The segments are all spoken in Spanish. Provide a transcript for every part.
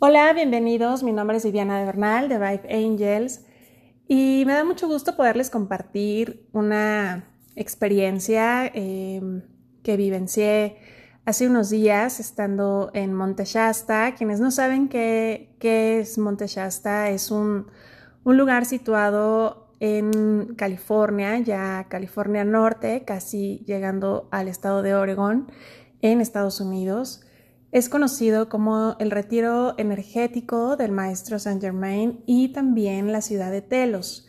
Hola, bienvenidos. Mi nombre es Viviana de Bernal de Vibe Angels y me da mucho gusto poderles compartir una experiencia em, que vivencié hace unos días estando en Monte Shasta. Quienes no saben qué, es Monte Shasta, es un, un lugar situado en California, ya California Norte, casi llegando al estado de Oregon, en Estados Unidos. Es conocido como el retiro energético del maestro Saint Germain y también la ciudad de Telos,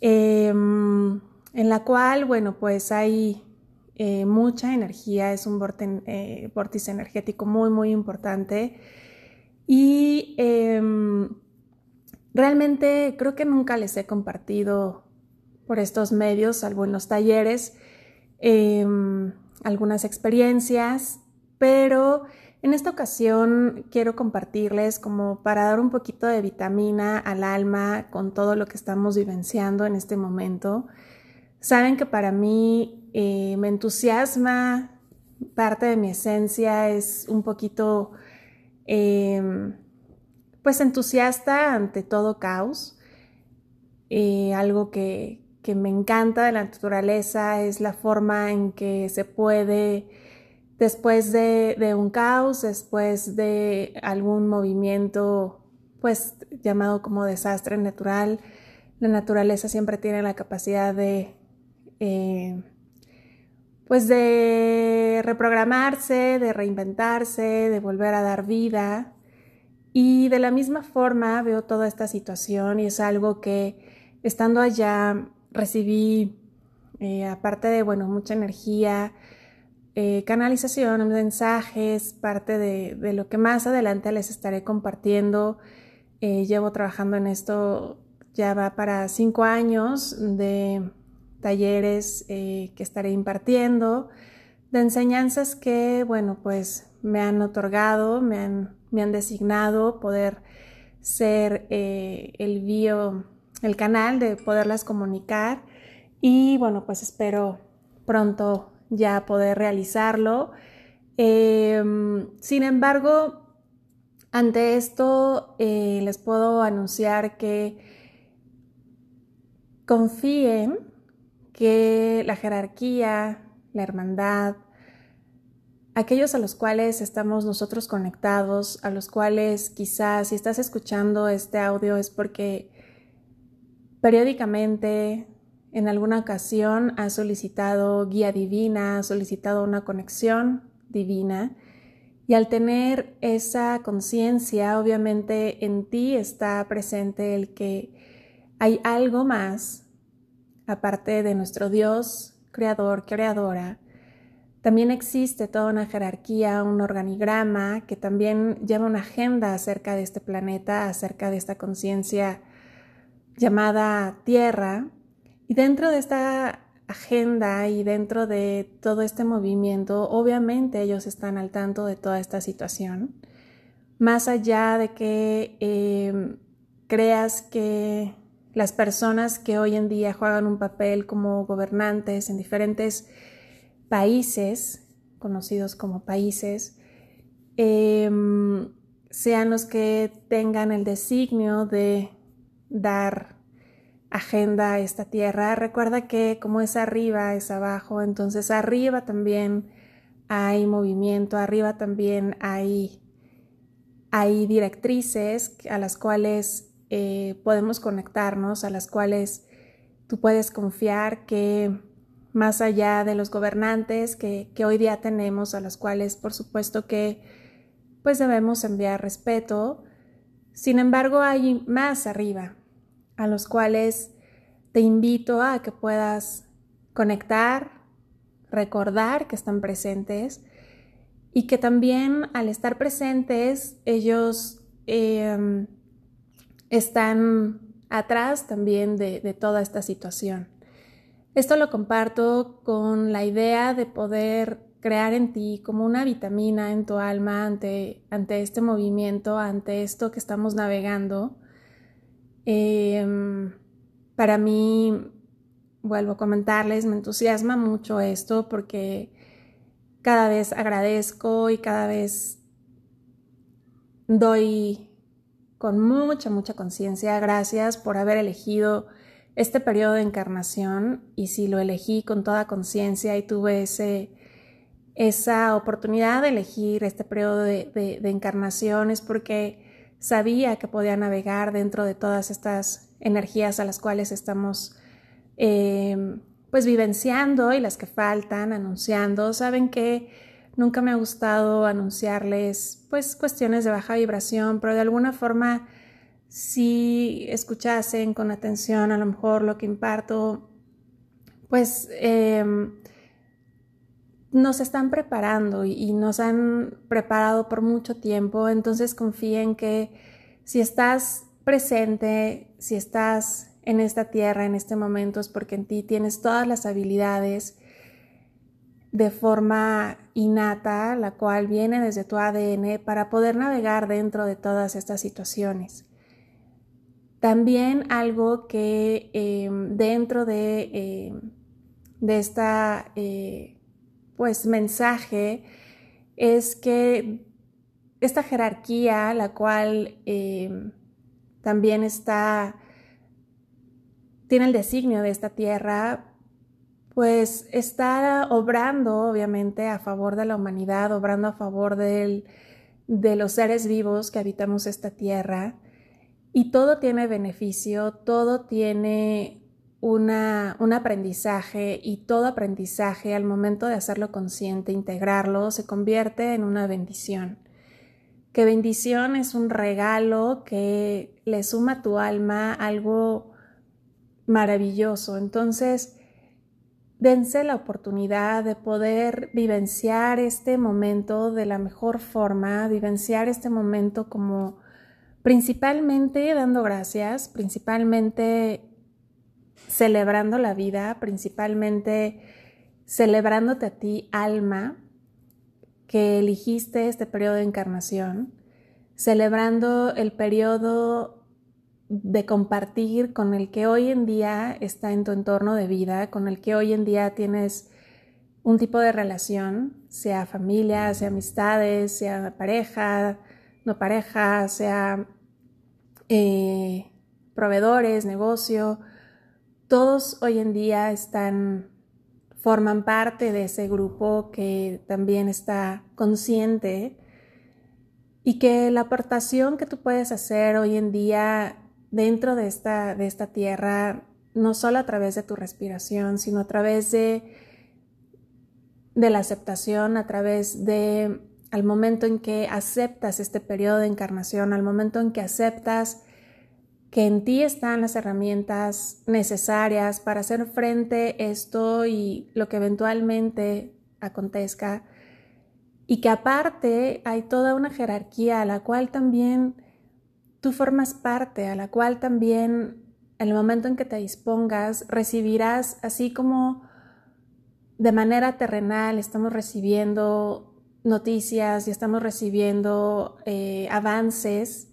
em, en la cual, bueno, pues hay eh, mucha energía, es un eh, vórtice energético muy, muy importante. Y em, realmente creo que nunca les he compartido por estos medios, salvo en los talleres, em, algunas experiencias, pero en esta ocasión quiero compartirles como para dar un poquito de vitamina al alma con todo lo que estamos vivenciando en este momento. Saben que para mí eh, me entusiasma, parte de mi esencia es un poquito, em, pues entusiasta ante todo caos. Eh, algo que, que me encanta de la naturaleza es la forma en que se puede después de, un caos, después de algún movimiento, pues llamado como desastre natural, la naturaleza siempre tiene la capacidad de, eh, pues de reprogramarse, de reinventarse, de volver a dar vida. Y de la misma forma veo toda esta situación y es algo que estando allá recibí, eh, aparte de, bueno, mucha energía, eh, canalización, mensajes, parte de, lo que más adelante les estaré compartiendo. Eh, llevo trabajando en esto ya va para cinco años de talleres eh, que estaré impartiendo, de enseñanzas que, bueno, pues me han otorgado, me han, me han designado poder ser el bio, el canal de poderlas comunicar y bueno, pues espero pronto ya poder realizarlo. Em, sin embargo, ante esto eh, les puedo anunciar que confíen que la jerarquía, la hermandad, aquellos a los cuales estamos nosotros conectados, a los cuales quizás si estás escuchando este audio es porque periódicamente en alguna ocasión has solicitado guía divina, has solicitado una conexión divina y al tener esa conciencia, obviamente en ti está presente el que hay algo más, aparte de nuestro Dios, creador, creadora. También existe toda una jerarquía, un organigrama que también lleva una agenda acerca de este planeta, acerca de esta conciencia llamada Tierra, y dentro de esta agenda y dentro de todo este movimiento, obviamente ellos están al tanto de toda esta situación. Más allá de que em, creas que las personas que hoy en día juegan un papel como gobernantes en diferentes países, conocidos como países, em, sean los que tengan el designio de dar agenda esta tierra. Recuerda que como es arriba, es abajo, entonces arriba también hay movimiento, arriba también hay, hay directrices a las cuales eh, podemos conectarnos, a las cuales tú puedes confiar que más allá de los gobernantes que, que hoy día tenemos, a las cuales por supuesto que pues debemos enviar respeto, sin embargo hay más arriba, a los cuales te invito a que puedas conectar, recordar que están presentes y que también al estar presentes ellos em, están atrás también de, de toda esta situación. Esto lo comparto con la idea de poder crear en ti como una vitamina en tu alma ante, ante este movimiento, ante esto que estamos navegando. Em, para mí, vuelvo a comentarles, me entusiasma mucho esto porque cada vez agradezco y cada vez doy con mucha, mucha conciencia. Gracias por haber elegido este periodo de encarnación y si lo elegí con toda conciencia y tuve ese, esa oportunidad de elegir este periodo de, de, encarnación es porque sabía que podía navegar dentro de todas estas energías a las cuales estamos eh, pues vivenciando y las que faltan, anunciando. Saben que nunca me ha gustado anunciarles pues cuestiones de baja vibración, pero de alguna forma si escuchasen con atención a lo mejor lo que imparto, pues em, nos están preparando y, nos han preparado por mucho tiempo, entonces confíen que si estás presente, si estás en esta tierra en este momento es porque en ti tienes todas las habilidades de forma innata, la cual viene desde tu ADN para poder navegar dentro de todas estas situaciones. También algo que em, dentro de, eh, de esta eh, pues mensaje es que esta jerarquía, la cual em, también está, tiene el designio de esta tierra, pues está obrando obviamente a favor de la humanidad, obrando a favor de los seres vivos que habitamos esta tierra. Y todo tiene beneficio, todo tiene una, un aprendizaje y todo aprendizaje al momento de hacerlo consciente, integrarlo, se convierte en una bendición. Que bendición es un regalo que le suma a tu alma algo maravilloso. Entonces, dense la oportunidad de poder vivenciar este momento de la mejor forma, vivenciar este momento como principalmente dando gracias, principalmente celebrando la vida, principalmente celebrándote a ti, alma, que eligiste este periodo de encarnación, celebrando el periodo de compartir con el que hoy en día está en tu entorno de vida, con el que hoy en día tienes un tipo de relación, sea familia, sea amistades, sea pareja, no pareja, sea eh, proveedores, negocio, todos hoy en día están, forman parte de ese grupo que también está consciente y que la aportación que tú puedes hacer hoy en día dentro de esta, de esta tierra, no solo a través de tu respiración, sino a través de, de la aceptación, a través de al momento en que aceptas este periodo de encarnación, al momento en que aceptas que en ti están las herramientas necesarias para hacer frente a esto y lo que eventualmente acontezca, y que aparte hay toda una jerarquía a la cual también tú formas parte, a la cual también en el momento en que te dispongas recibirás, así como de manera terrenal estamos recibiendo noticias y estamos recibiendo eh, avances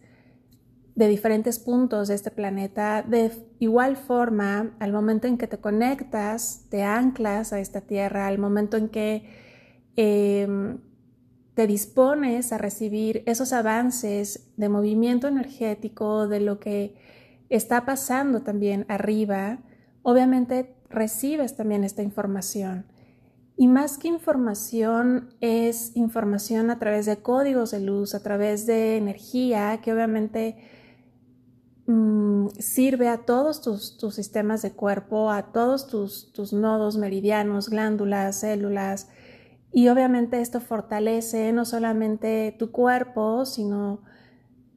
de diferentes puntos de este planeta. De igual forma, al momento en que te conectas, te anclas a esta tierra, al momento en que em, te dispones a recibir esos avances de movimiento energético, de lo que está pasando también arriba, obviamente recibes también esta información. Y más que información es información a través de códigos de luz, a través de energía que obviamente mm, sirve a todos tus, sistemas de cuerpo, a todos tus, nodos meridianos, glándulas, células. Y obviamente esto fortalece no solamente tu cuerpo, sino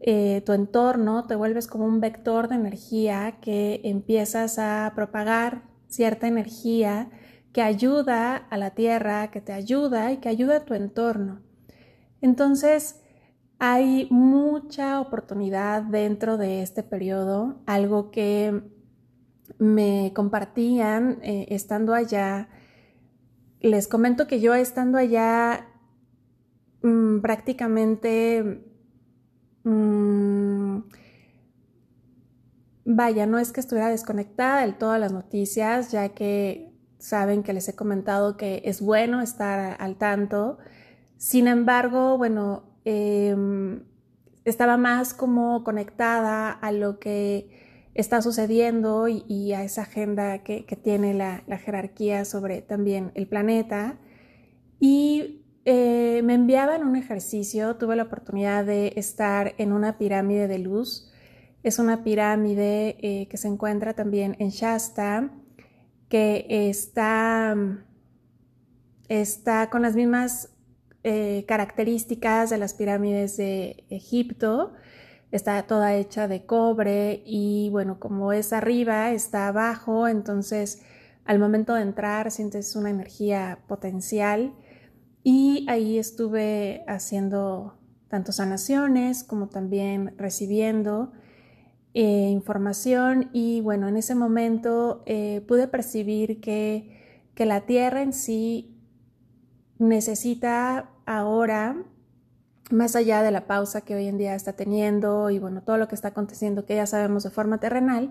eh, tu entorno, te vuelves como un vector de energía que empiezas a propagar cierta energía que ayuda a la tierra, que te ayuda y que ayuda a tu entorno. Entonces, hay mucha oportunidad dentro de este periodo, algo que me compartían eh, estando allá. Les comento que yo estando allá mm, prácticamente, mm, vaya, no es que estuviera desconectada de todas las noticias, ya que saben que les he comentado que es bueno estar al tanto. Sin embargo, bueno, em, estaba más como conectada a lo que está sucediendo y, a esa agenda que, tiene la, jerarquía sobre también el planeta. Y eh, me enviaban un ejercicio, tuve la oportunidad de estar en una pirámide de luz. Es una pirámide eh, que se encuentra también en Shasta, que está, está con las mismas eh, características de las pirámides de Egipto. Está toda hecha de cobre y bueno, como es arriba, está abajo, entonces al momento de entrar sientes una energía potencial. Y ahí estuve haciendo tanto sanaciones como también recibiendo eh, información. Y bueno, en ese momento eh, pude percibir que, que la tierra en sí necesita ahora, más allá de la pausa que hoy en día está teniendo y bueno, todo lo que está aconteciendo que ya sabemos de forma terrenal,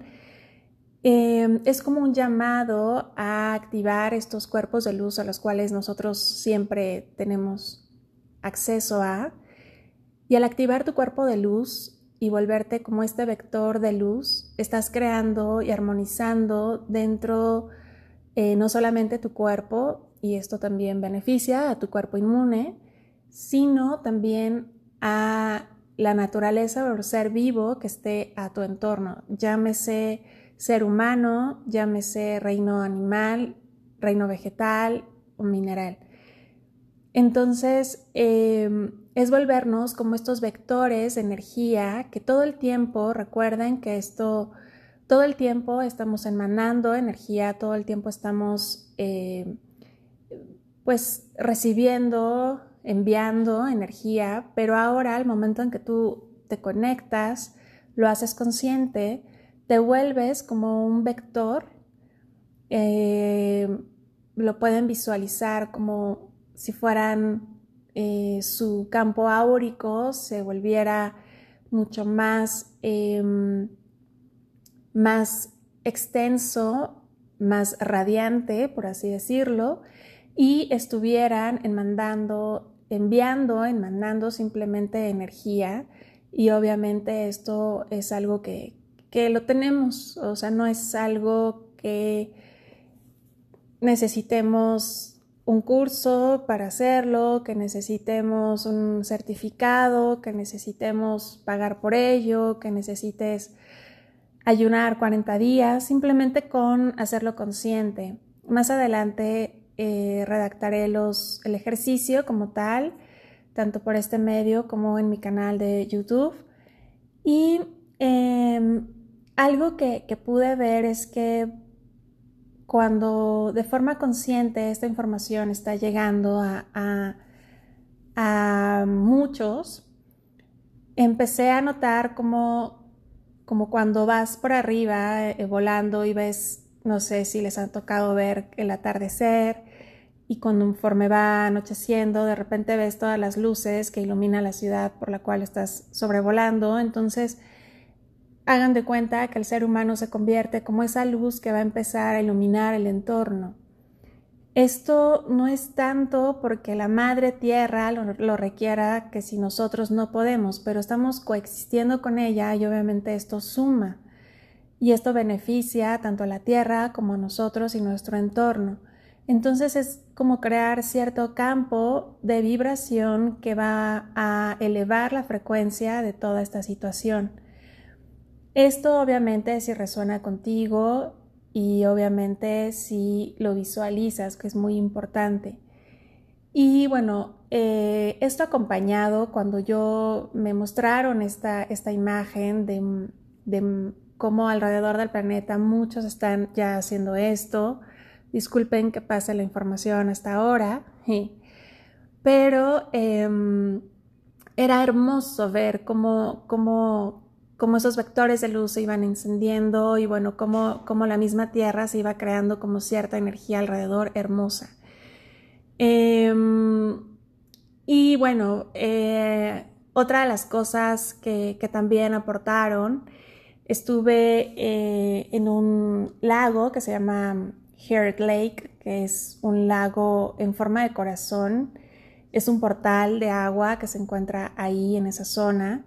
em, es como un llamado a activar estos cuerpos de luz a los cuales nosotros siempre tenemos acceso a. Y al activar tu cuerpo de luz y volverte como este vector de luz, estás creando y armonizando dentro eh, no solamente tu cuerpo, y esto también beneficia a tu cuerpo inmune, sino también a la naturaleza o ser vivo que esté a tu entorno, llámese ser humano, llámese reino animal, reino vegetal o mineral. Entonces, em, es volvernos como estos vectores de energía que todo el tiempo, recuerden que esto, todo el tiempo estamos emanando energía, todo el tiempo estamos eh, pues recibiendo, enviando energía, pero ahora al momento en que tú te conectas, lo haces consciente, te vuelves como un vector, eh, lo pueden visualizar como si fueran eh, su campo áurico se volviera mucho más, em, más extenso, más radiante, por así decirlo, y estuvieran enviando, enviando simplemente energía y obviamente esto es algo que, que lo tenemos, o sea, no es algo que necesitemos un curso para hacerlo, que necesitemos un certificado, que necesitemos pagar por ello, que necesites ayunar 40 días, simplemente con hacerlo consciente. Más adelante eh, redactaré los, el ejercicio como tal, tanto por este medio como en mi canal de YouTube. Y em, algo que, pude ver es que cuando de forma consciente esta información está llegando a, a, muchos, empecé a notar como, como cuando vas por arriba eh, volando y ves, no sé si les ha tocado ver el atardecer y conforme va anocheciendo, de repente ves todas las luces que iluminan la ciudad por la cual estás sobrevolando. Entonces, hagan de cuenta que el ser humano se convierte como esa luz que va a empezar a iluminar el entorno. Esto no es tanto porque la madre tierra lo, lo, requiera que si nosotros no podemos, pero estamos coexistiendo con ella y obviamente esto suma. Y esto beneficia tanto a la tierra como a nosotros y nuestro entorno. Entonces es como crear cierto campo de vibración que va a elevar la frecuencia de toda esta situación. Esto obviamente si resuena contigo y obviamente si lo visualizas, que es muy importante. Y bueno, eh, esto acompañado cuando yo me mostraron esta, esta imagen de, de cómo alrededor del planeta muchos están ya haciendo esto, Disculpen que pase la información hasta ahora, pero em, era hermoso ver cómo, cómo, cómo, esos vectores de luz se iban encendiendo y bueno, cómo, cómo la misma Tierra se iba creando como cierta energía alrededor hermosa. Em, y bueno, eh, otra de las cosas que, que también aportaron, estuve eh, en un lago que se llama Heart Lake, que es un lago en forma de corazón. Es un portal de agua que se encuentra ahí en esa zona.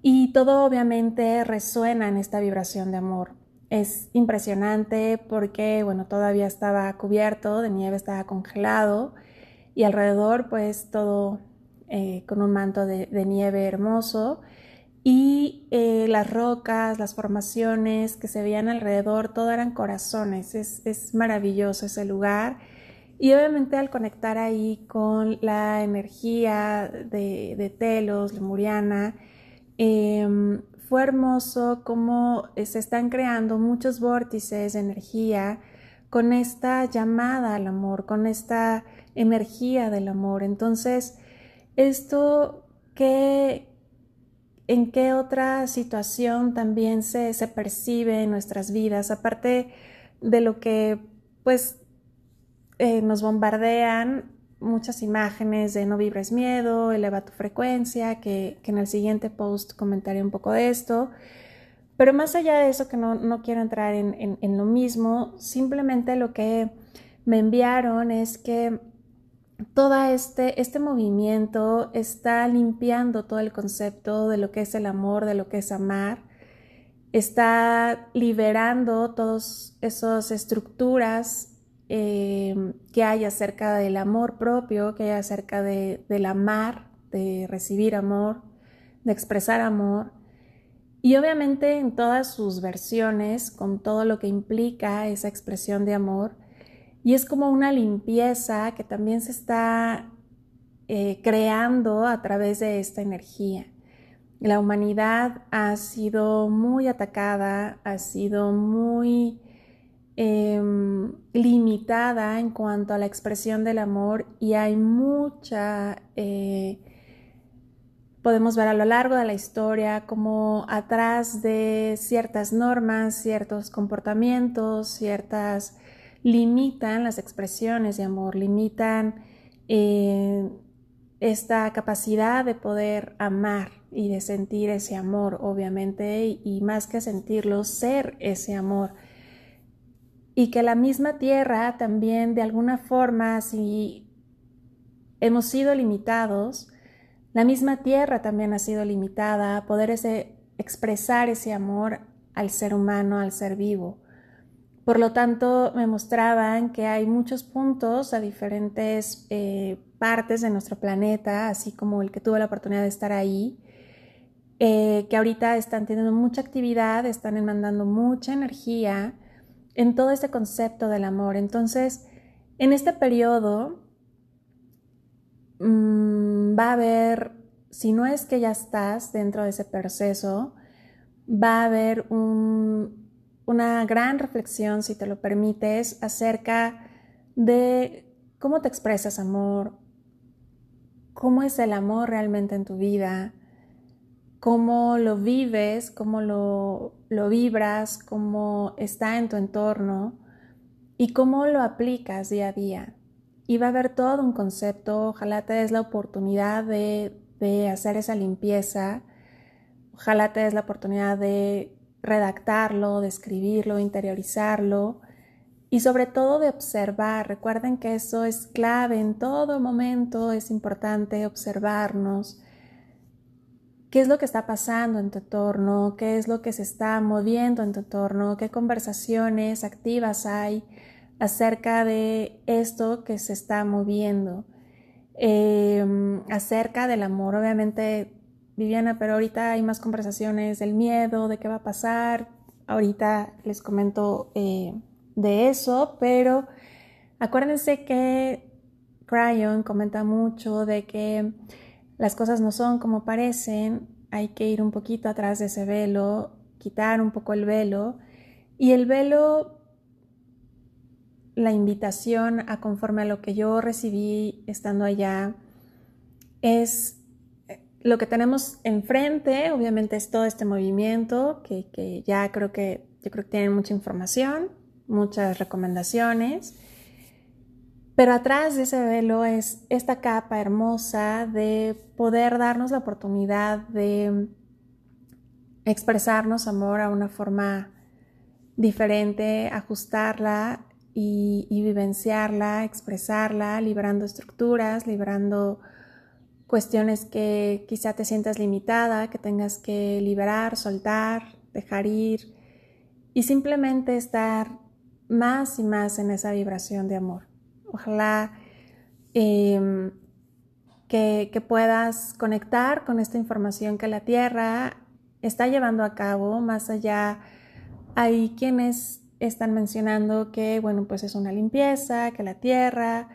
y todo obviamente resuena en esta vibración de amor. Es impresionante porque, bueno, todavía estaba cubierto de nieve, estaba congelado y alrededor pues todo eh, con un manto de, nieve hermoso y eh, las rocas, las formaciones que se veían alrededor, todo eran corazones. Es, maravilloso ese lugar. Y obviamente al conectar ahí con la energía de, de Telos, Lemuriana, Em, fue hermoso cómo eh, se están creando muchos vórtices de energía con esta llamada al amor, con esta energía del amor. Entonces, esto que en qué otra situación también se, se percibe en nuestras vidas, aparte de lo que pues eh, nos bombardean muchas imágenes de no vibres miedo, eleva tu frecuencia, que, en el siguiente post comentaré un poco de esto. Pero más allá de eso, que no, quiero entrar en, lo mismo, simplemente lo que me enviaron es que todo este, este movimiento está limpiando todo el concepto de lo que es el amor, de lo que es amar, está liberando todas esas estructuras Em, que hay acerca del amor propio, que hay acerca de, del amar, de recibir amor, de expresar amor. Y obviamente en todas sus versiones, con todo lo que implica esa expresión de amor. Y es como una limpieza que también se está eh, creando a través de esta energía. La humanidad ha sido muy atacada, ha sido muy Em, limitada en cuanto a la expresión del amor y hay mucha, eh, podemos ver a lo largo de la historia como atrás de ciertas normas, ciertos comportamientos, ciertas, limitan las expresiones de amor, limitan eh, esta capacidad de poder amar y de sentir ese amor, obviamente, y más que sentirlo, ser ese amor y que la misma tierra también de alguna forma, si hemos sido limitados, la misma tierra también ha sido limitada a poder expresar ese amor al ser humano, al ser vivo. Por lo tanto, me mostraban que hay muchos puntos a diferentes eh, partes de nuestro planeta, así como el que tuve la oportunidad de estar ahí, eh, que ahorita están teniendo mucha actividad, están mandando mucha energía, en todo este concepto del amor. Entonces, en este periodo mm, va a haber, si no es que ya estás dentro de ese proceso, va a haber una gran reflexión, si te lo permites, acerca de cómo te expresas amor, cómo es el amor realmente en tu vida, cómo lo vives, cómo lo, vibras, cómo está en tu entorno y cómo lo aplicas día a día. Y va a haber todo un concepto, ojalá te des la oportunidad de, de hacer esa limpieza, ojalá te des la oportunidad de redactarlo, de escribirlo, interiorizarlo y sobre todo de observar. Recuerden que eso es clave en todo momento, es importante observarnos, qué es lo que está pasando en tu entorno, qué es lo que se está moviendo en tu entorno, qué conversaciones activas hay acerca de esto que se está moviendo, em, acerca del amor. Obviamente, Viviana, pero ahorita hay más conversaciones del miedo, de qué va a pasar. Ahorita les comento eh, de eso, pero acuérdense que Cryon comenta mucho de que las cosas no son como parecen, hay que ir un poquito atrás de ese velo, quitar un poco el velo. Y el velo, la invitación a conforme a lo que yo recibí estando allá, es lo que tenemos enfrente, obviamente es todo este movimiento que, que ya creo que, yo creo que tienen mucha información, muchas recomendaciones. Pero atrás de ese velo es esta capa hermosa de poder darnos la oportunidad de expresarnos amor a una forma diferente, ajustarla y, vivenciarla, expresarla, liberando estructuras, liberando cuestiones que quizá te sientas limitada, que tengas que liberar, soltar, dejar ir y simplemente estar más y más en esa vibración de amor. Ojalá em, que, que puedas conectar con esta información que la Tierra está llevando a cabo, más allá hay quienes están mencionando que, bueno, pues es una limpieza, que la Tierra,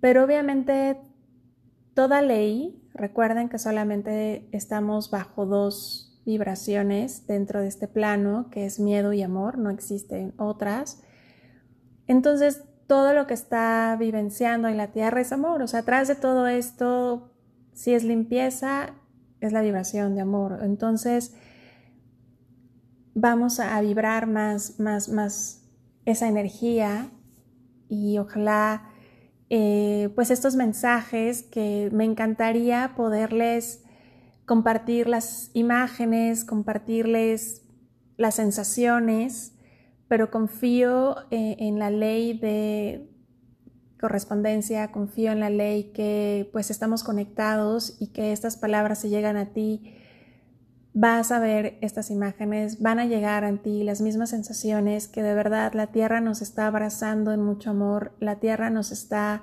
pero obviamente toda ley, recuerden que solamente estamos bajo dos vibraciones dentro de este plano, que es miedo y amor, no existen otras. Entonces, todo lo que está vivenciando en la tierra es amor, o sea, atrás de todo esto, si es limpieza, es la vibración de amor. Entonces, vamos a vibrar más, más, más esa energía y ojalá eh, pues estos mensajes que me encantaría poderles compartir las imágenes, compartirles las sensaciones, pero confío eh, en la ley de correspondencia, confío en la ley que pues estamos conectados y que estas palabras se llegan a ti vas a ver estas imágenes, van a llegar a ti las mismas sensaciones que de verdad la tierra nos está abrazando en mucho amor, la tierra nos está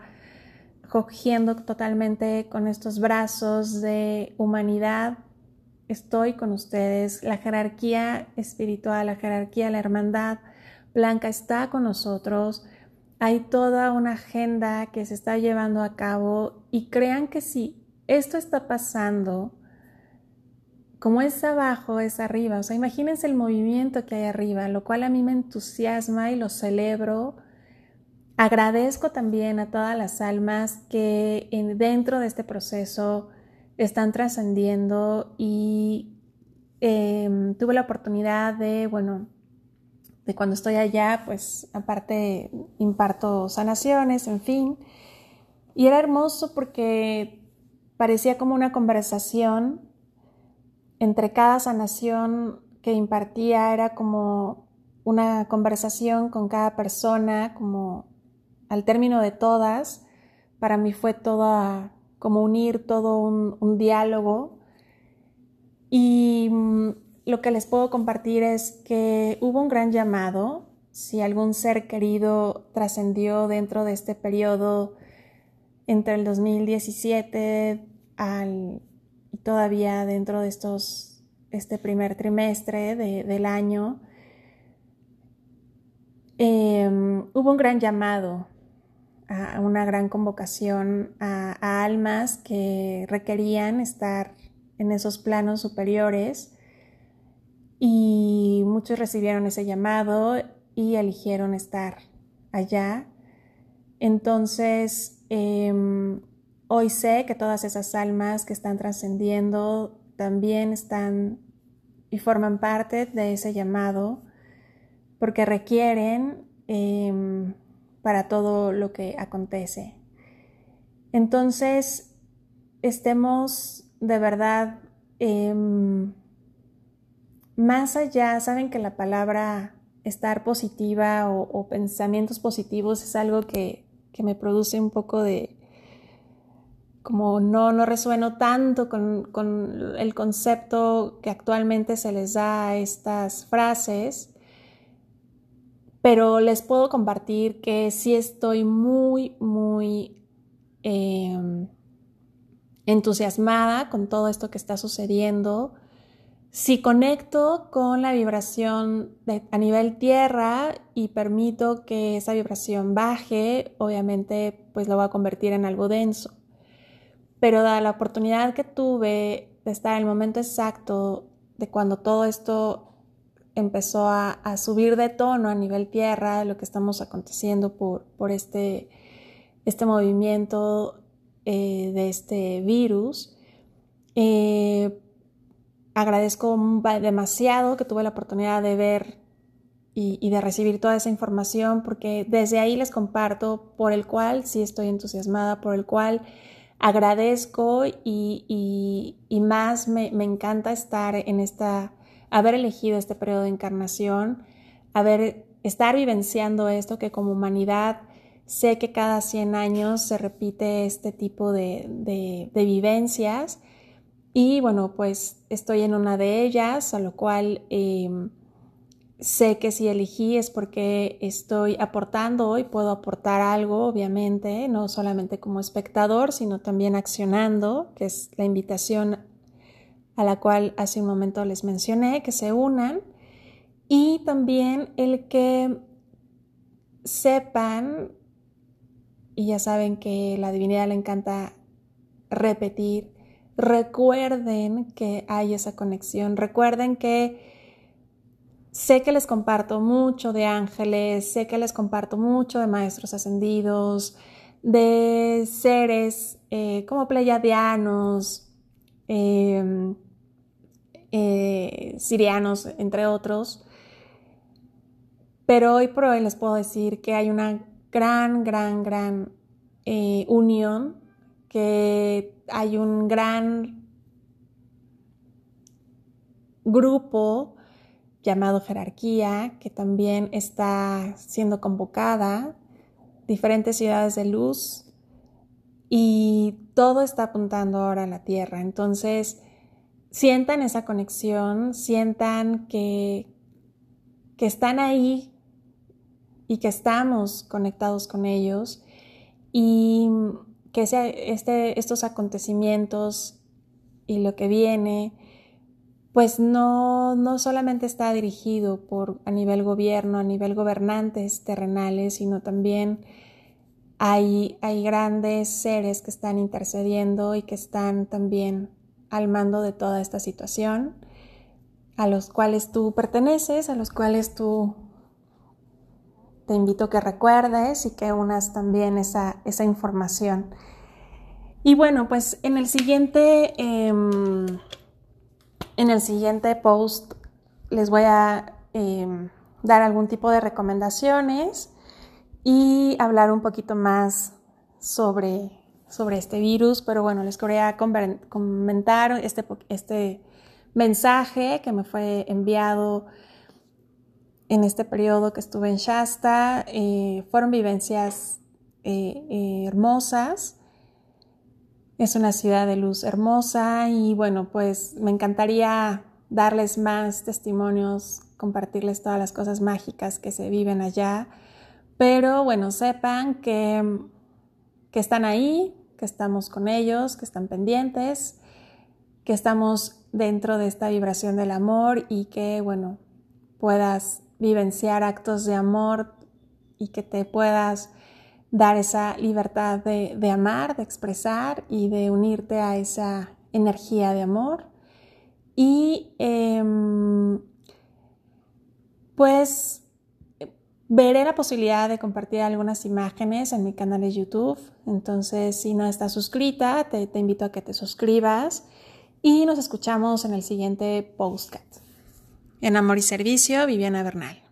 cogiendo totalmente con estos brazos de humanidad. Estoy con ustedes, la jerarquía espiritual, la jerarquía, la hermandad blanca está con nosotros. Hay toda una agenda que se está llevando a cabo y crean que si esto está pasando, como es abajo, es arriba. O sea, imagínense el movimiento que hay arriba, lo cual a mí me entusiasma y lo celebro. Agradezco también a todas las almas que dentro de este proceso están trascendiendo y em, tuve la oportunidad de, bueno, de cuando estoy allá, pues aparte imparto sanaciones, en fin. Y era hermoso porque parecía como una conversación entre cada sanación que impartía era como una conversación con cada persona, como al término de todas, para mí fue todo como unir todo un, diálogo. Y mm, lo que les puedo compartir es que hubo un gran llamado, si algún ser querido trascendió dentro de este periodo entre el 2017 al todavía dentro de estos, este primer trimestre del año, em, hubo un gran llamado, a una gran convocación a, almas que requerían estar en esos planos superiores y muchos recibieron ese llamado y eligieron estar allá. Entonces, em, Hoy sé que todas esas almas que están trascendiendo también están y forman parte de ese llamado porque requieren em, para todo lo que acontece. Entonces, estemos de verdad em, más allá, saben que la palabra estar positiva o, pensamientos positivos es algo que me produce un poco de, como no, no resueno tanto con, el concepto que actualmente se les da a estas frases, pero les puedo compartir que sí estoy muy, muy em, entusiasmada con todo esto que está sucediendo. Si conecto con la vibración a nivel tierra y permito que esa vibración baje, obviamente pues lo va a convertir en algo denso pero da la oportunidad que tuve de estar en el momento exacto de cuando todo esto empezó a, subir de tono a nivel tierra, lo que estamos aconteciendo por, por este, este movimiento eh, de este virus. Eh, agradezco demasiado que tuve la oportunidad de ver y, y, de recibir toda esa información porque desde ahí les comparto por el cual sí estoy entusiasmada, por el cual agradezco y, más me, encanta estar en esta, haber elegido este periodo de encarnación, haber, estar vivenciando esto que como humanidad Sé que cada 100 años se repite este tipo de, de, vivencias. Y bueno, pues estoy en una de ellas, a lo cual em, sé que si elegí es porque estoy aportando y puedo aportar algo, obviamente, no solamente como espectador, sino también accionando, que es la invitación a la cual hace un momento les mencioné, que se unan, y también el que sepan, y ya saben que la divinidad le encanta repetir, recuerden que hay esa conexión, recuerden que sé que les comparto mucho de ángeles, sé que les comparto mucho de maestros ascendidos, de seres eh, como pleiadianos, em, eh, sirianos, entre otros. Pero hoy por hoy les puedo decir que hay una gran, gran, gran eh, unión, que hay un gran grupo llamado jerarquía, que también está siendo convocada, diferentes ciudades de luz, y todo está apuntando ahora a la Tierra. Entonces, sientan esa conexión, sientan que, que están ahí y que estamos conectados con ellos y que este, estos acontecimientos y lo que viene, pues no, no solamente está dirigido por a nivel gobierno, a nivel gobernantes terrenales, sino también hay, hay grandes seres que están intercediendo y que están también al mando de toda esta situación, a los cuales tú perteneces, a los cuales tú te invito que recuerdes y que unas también esa, esa información. Y bueno, pues en el siguiente, em, en el siguiente post les voy a em, dar algún tipo de recomendaciones y hablar un poquito más sobre sobre este virus, pero bueno, les quería comentar este, este mensaje que me fue enviado en este periodo que estuve en Shasta. Eh, fueron vivencias eh, eh, hermosas. Es una ciudad de luz hermosa y bueno, pues me encantaría darles más testimonios, compartirles todas las cosas mágicas que se viven allá. Pero bueno, sepan que, que están ahí, que estamos con ellos, que están pendientes, que estamos dentro de esta vibración del amor y que, bueno, puedas vivenciar actos de amor y que te puedas dar esa libertad de, amar, de expresar y de unirte a esa energía de amor. Y em, pues Veré la posibilidad de compartir algunas imágenes en mi canal de YouTube, entonces si no estás suscrita, te, te invito a que te suscribas y nos escuchamos en el siguiente postcat. En Amor y Servicio, Viviana Bernal.